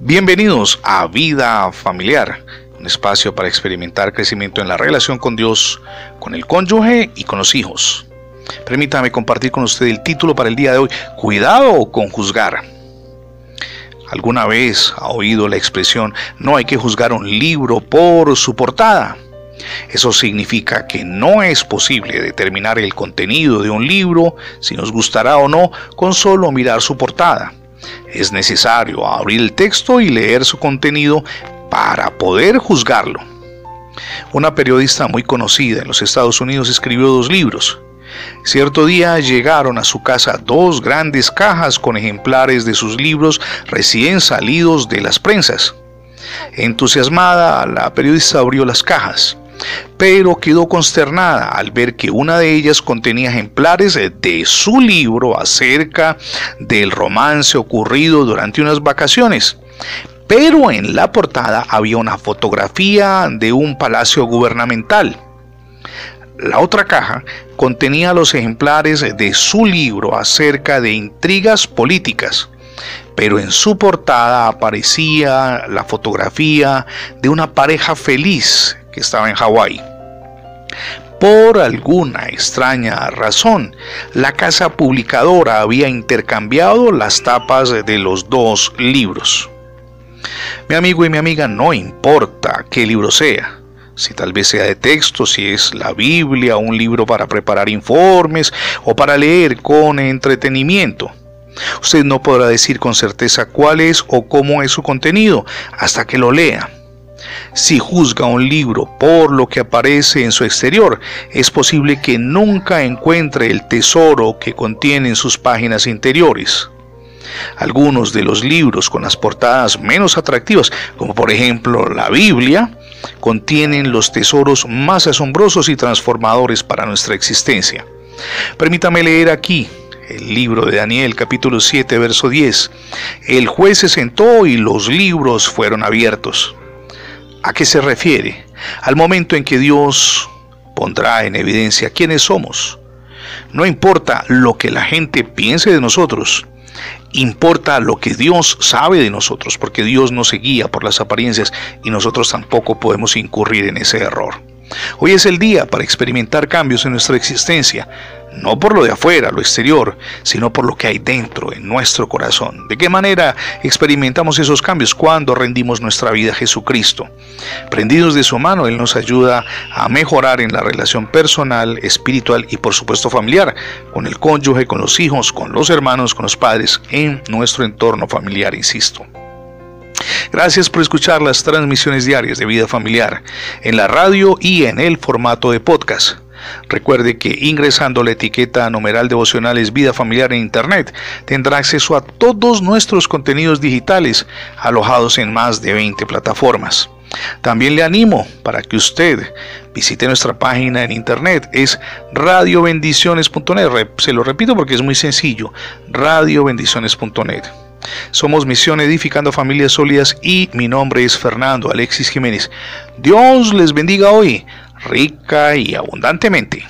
Bienvenidos a Vida Familiar, un espacio para experimentar crecimiento en la relación con Dios, con el cónyuge y con los hijos. Permítame compartir con usted el título para el día de hoy, Cuidado con juzgar. ¿Alguna vez ha oído la expresión no hay que juzgar un libro por su portada? Eso significa que no es posible determinar el contenido de un libro, si nos gustará o no, con solo mirar su portada. Es necesario abrir el texto y leer su contenido para poder juzgarlo. Una periodista muy conocida en los Estados Unidos escribió dos libros. Cierto día llegaron a su casa dos grandes cajas con ejemplares de sus libros recién salidos de las prensas. Entusiasmada, la periodista abrió las cajas pero quedó consternada al ver que una de ellas contenía ejemplares de su libro acerca del romance ocurrido durante unas vacaciones. Pero en la portada había una fotografía de un palacio gubernamental. La otra caja contenía los ejemplares de su libro acerca de intrigas políticas pero en su portada aparecía la fotografía de una pareja feliz que estaba en Hawái. Por alguna extraña razón, la casa publicadora había intercambiado las tapas de los dos libros. Mi amigo y mi amiga, no importa qué libro sea, si tal vez sea de texto, si es la Biblia, un libro para preparar informes o para leer con entretenimiento. Usted no podrá decir con certeza cuál es o cómo es su contenido hasta que lo lea. Si juzga un libro por lo que aparece en su exterior, es posible que nunca encuentre el tesoro que contiene en sus páginas interiores. Algunos de los libros con las portadas menos atractivas, como por ejemplo la Biblia, contienen los tesoros más asombrosos y transformadores para nuestra existencia. Permítame leer aquí el libro de Daniel capítulo 7 verso 10. El juez se sentó y los libros fueron abiertos. ¿A qué se refiere? Al momento en que Dios pondrá en evidencia quiénes somos. No importa lo que la gente piense de nosotros, importa lo que Dios sabe de nosotros, porque Dios no se guía por las apariencias y nosotros tampoco podemos incurrir en ese error. Hoy es el día para experimentar cambios en nuestra existencia, no por lo de afuera, lo exterior, sino por lo que hay dentro, en nuestro corazón. ¿De qué manera experimentamos esos cambios? Cuando rendimos nuestra vida a Jesucristo. Prendidos de su mano, Él nos ayuda a mejorar en la relación personal, espiritual y por supuesto familiar, con el cónyuge, con los hijos, con los hermanos, con los padres, en nuestro entorno familiar, insisto. Gracias por escuchar las transmisiones diarias de vida familiar en la radio y en el formato de podcast. Recuerde que ingresando la etiqueta numeral devocionales vida familiar en Internet tendrá acceso a todos nuestros contenidos digitales alojados en más de 20 plataformas. También le animo para que usted visite nuestra página en internet, es radiobendiciones.net. Se lo repito porque es muy sencillo, radiobendiciones.net. Somos Misión Edificando Familias Sólidas y mi nombre es Fernando Alexis Jiménez. Dios les bendiga hoy rica y abundantemente.